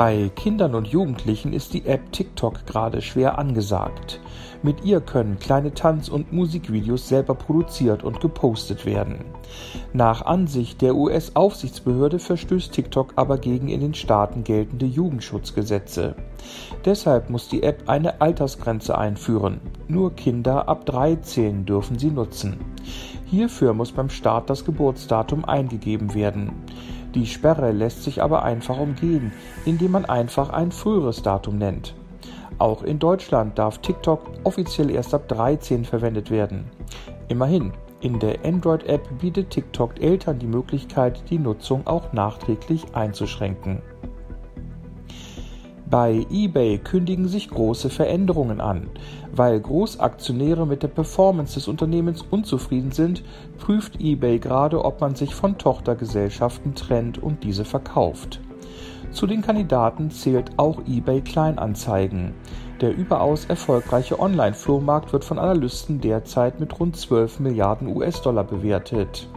Bei Kindern und Jugendlichen ist die App TikTok gerade schwer angesagt. Mit ihr können kleine Tanz- und Musikvideos selber produziert und gepostet werden. Nach Ansicht der US-Aufsichtsbehörde verstößt TikTok aber gegen in den Staaten geltende Jugendschutzgesetze. Deshalb muss die App eine Altersgrenze einführen. Nur Kinder ab 13 dürfen sie nutzen. Hierfür muss beim Start das Geburtsdatum eingegeben werden. Die Sperre lässt sich aber einfach umgehen, indem man einfach ein früheres Datum nennt. Auch in Deutschland darf TikTok offiziell erst ab 13 verwendet werden. Immerhin, in der Android-App bietet TikTok Eltern die Möglichkeit, die Nutzung auch nachträglich einzuschränken. Bei eBay kündigen sich große Veränderungen an. Weil Großaktionäre mit der Performance des Unternehmens unzufrieden sind, prüft eBay gerade, ob man sich von Tochtergesellschaften trennt und diese verkauft. Zu den Kandidaten zählt auch eBay Kleinanzeigen. Der überaus erfolgreiche Online-Flohmarkt wird von Analysten derzeit mit rund 12 Milliarden US-Dollar bewertet.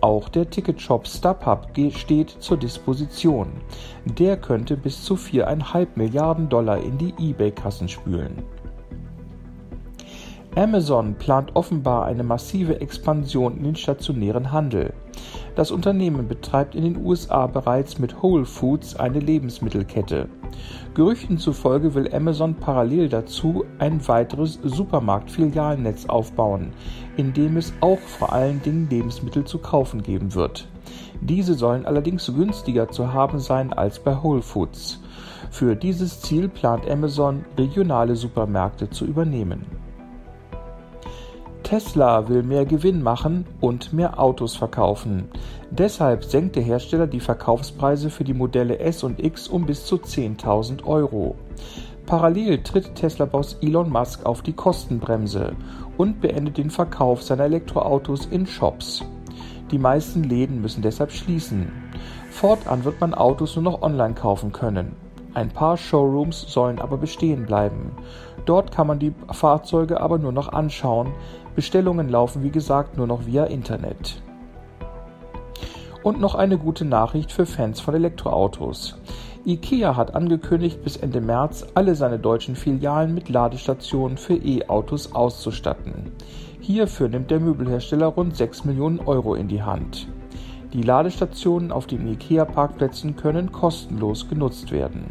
Auch der Ticketshop StubHub steht zur Disposition. Der könnte bis zu 4,5 Milliarden Dollar in die eBay-Kassen spülen. Amazon plant offenbar eine massive Expansion in den stationären Handel. Das Unternehmen betreibt in den USA bereits mit Whole Foods eine Lebensmittelkette. Gerüchten zufolge will Amazon parallel dazu ein weiteres Supermarktfilialnetz aufbauen, in dem es auch vor allen Dingen Lebensmittel zu kaufen geben wird. Diese sollen allerdings günstiger zu haben sein als bei Whole Foods. Für dieses Ziel plant Amazon, regionale Supermärkte zu übernehmen. Tesla will mehr Gewinn machen und mehr Autos verkaufen. Deshalb senkt der Hersteller die Verkaufspreise für die Modelle S und X um bis zu 10.000 Euro. Parallel tritt Tesla-Boss Elon Musk auf die Kostenbremse und beendet den Verkauf seiner Elektroautos in Shops. Die meisten Läden müssen deshalb schließen. Fortan wird man Autos nur noch online kaufen können. Ein paar Showrooms sollen aber bestehen bleiben. Dort kann man die Fahrzeuge aber nur noch anschauen. Bestellungen laufen wie gesagt nur noch via Internet. Und noch eine gute Nachricht für Fans von Elektroautos. IKEA hat angekündigt, bis Ende März alle seine deutschen Filialen mit Ladestationen für E-Autos auszustatten. Hierfür nimmt der Möbelhersteller rund 6 Millionen Euro in die Hand. Die Ladestationen auf den IKEA-Parkplätzen können kostenlos genutzt werden.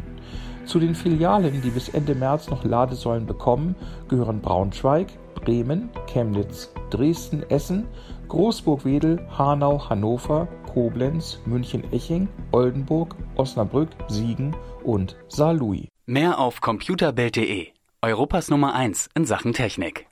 Zu den Filialen, die bis Ende März noch Ladesäulen bekommen, gehören Braunschweig, Bremen, Chemnitz, Dresden, Essen, Großburg-Wedel, Hanau, Hannover, Koblenz, München-Eching, Oldenburg, Osnabrück, Siegen und Saarlouis. Mehr auf computerbild.de, Europas Nummer 1 in Sachen Technik.